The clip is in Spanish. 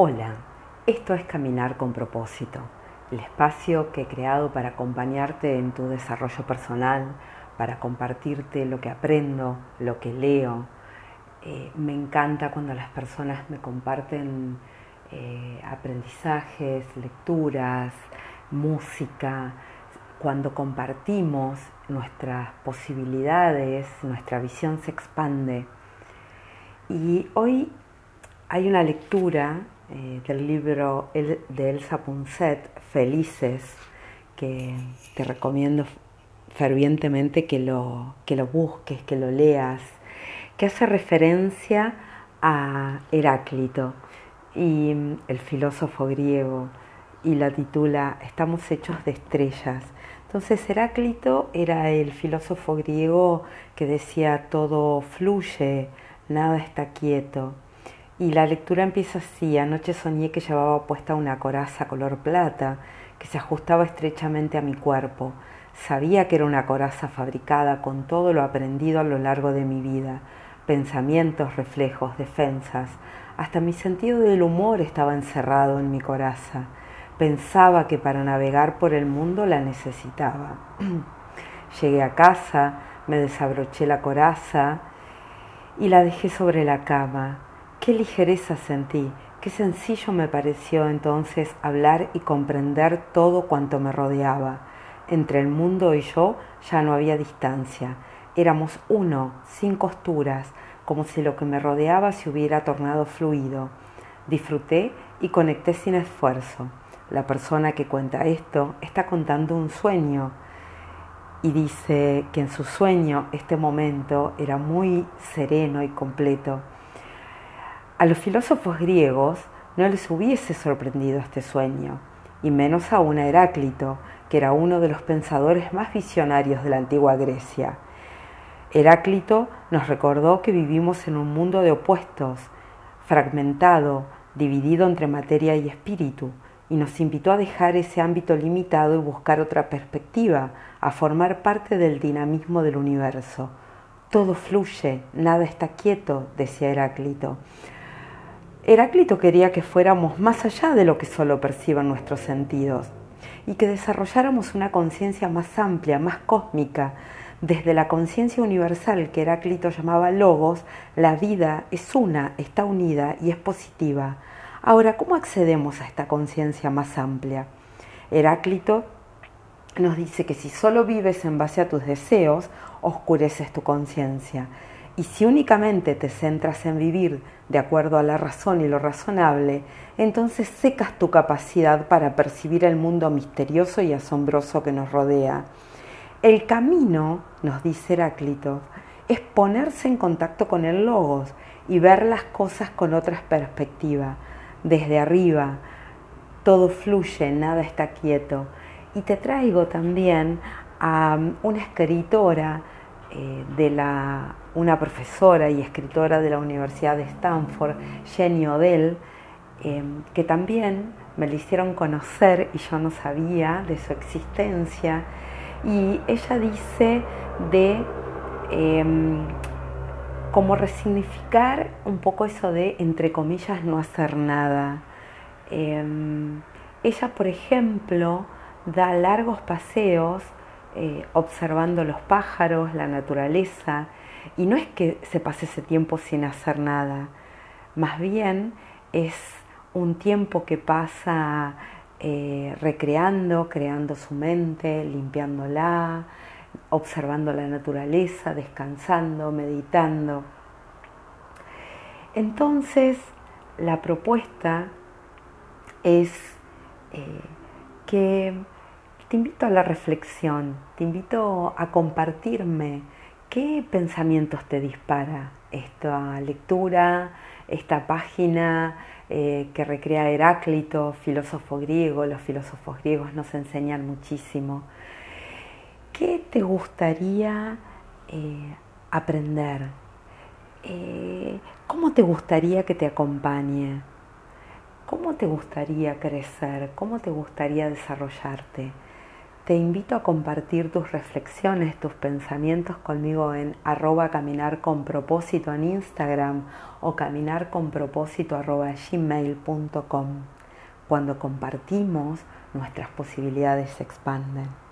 Hola, esto es Caminar con propósito, el espacio que he creado para acompañarte en tu desarrollo personal, para compartirte lo que aprendo, lo que leo. Eh, me encanta cuando las personas me comparten eh, aprendizajes, lecturas, música, cuando compartimos nuestras posibilidades, nuestra visión se expande. Y hoy hay una lectura eh, del libro de Elsa Punset, Felices, que te recomiendo fervientemente que lo, que lo busques, que lo leas, que hace referencia a Heráclito y mm, el filósofo griego y la titula Estamos hechos de estrellas. Entonces Heráclito era el filósofo griego que decía todo fluye, nada está quieto. Y la lectura empieza así. Anoche soñé que llevaba puesta una coraza color plata que se ajustaba estrechamente a mi cuerpo. Sabía que era una coraza fabricada con todo lo aprendido a lo largo de mi vida, pensamientos, reflejos, defensas. Hasta mi sentido del humor estaba encerrado en mi coraza. Pensaba que para navegar por el mundo la necesitaba. Llegué a casa, me desabroché la coraza y la dejé sobre la cama. Qué ligereza sentí, qué sencillo me pareció entonces hablar y comprender todo cuanto me rodeaba. Entre el mundo y yo ya no había distancia. Éramos uno, sin costuras, como si lo que me rodeaba se hubiera tornado fluido. Disfruté y conecté sin esfuerzo. La persona que cuenta esto está contando un sueño y dice que en su sueño este momento era muy sereno y completo a los filósofos griegos no les hubiese sorprendido este sueño, y menos aún a Heráclito, que era uno de los pensadores más visionarios de la antigua Grecia. Heráclito nos recordó que vivimos en un mundo de opuestos, fragmentado, dividido entre materia y espíritu, y nos invitó a dejar ese ámbito limitado y buscar otra perspectiva, a formar parte del dinamismo del universo. Todo fluye, nada está quieto, decía Heráclito. Heráclito quería que fuéramos más allá de lo que solo perciban nuestros sentidos y que desarrolláramos una conciencia más amplia, más cósmica. Desde la conciencia universal que Heráclito llamaba logos, la vida es una, está unida y es positiva. Ahora, ¿cómo accedemos a esta conciencia más amplia? Heráclito nos dice que si solo vives en base a tus deseos, oscureces tu conciencia. Y si únicamente te centras en vivir de acuerdo a la razón y lo razonable, entonces secas tu capacidad para percibir el mundo misterioso y asombroso que nos rodea. El camino, nos dice Heráclito, es ponerse en contacto con el logos y ver las cosas con otra perspectiva. Desde arriba, todo fluye, nada está quieto. Y te traigo también a una escritora eh, de la, una profesora y escritora de la Universidad de Stanford, Jenny Odell, eh, que también me la hicieron conocer y yo no sabía de su existencia. Y ella dice de em, cómo resignificar un poco eso de, entre comillas, no hacer nada. Em, ella, por ejemplo, da largos paseos eh, observando los pájaros, la naturaleza, y no es que se pase ese tiempo sin hacer nada, más bien es un tiempo que pasa eh, recreando, creando su mente, limpiándola, observando la naturaleza, descansando, meditando. Entonces, la propuesta es eh, que te invito a la reflexión, te invito a compartirme qué pensamientos te dispara esta lectura, esta página eh, que recrea Heráclito, filósofo griego, los filósofos griegos nos enseñan muchísimo. ¿Qué te gustaría eh, aprender? Eh, ¿Cómo te gustaría que te acompañe? ¿Cómo te gustaría crecer? ¿Cómo te gustaría desarrollarte? Te invito a compartir tus reflexiones, tus pensamientos conmigo en arroba caminar en Instagram o caminar gmail.com. Cuando compartimos, nuestras posibilidades se expanden.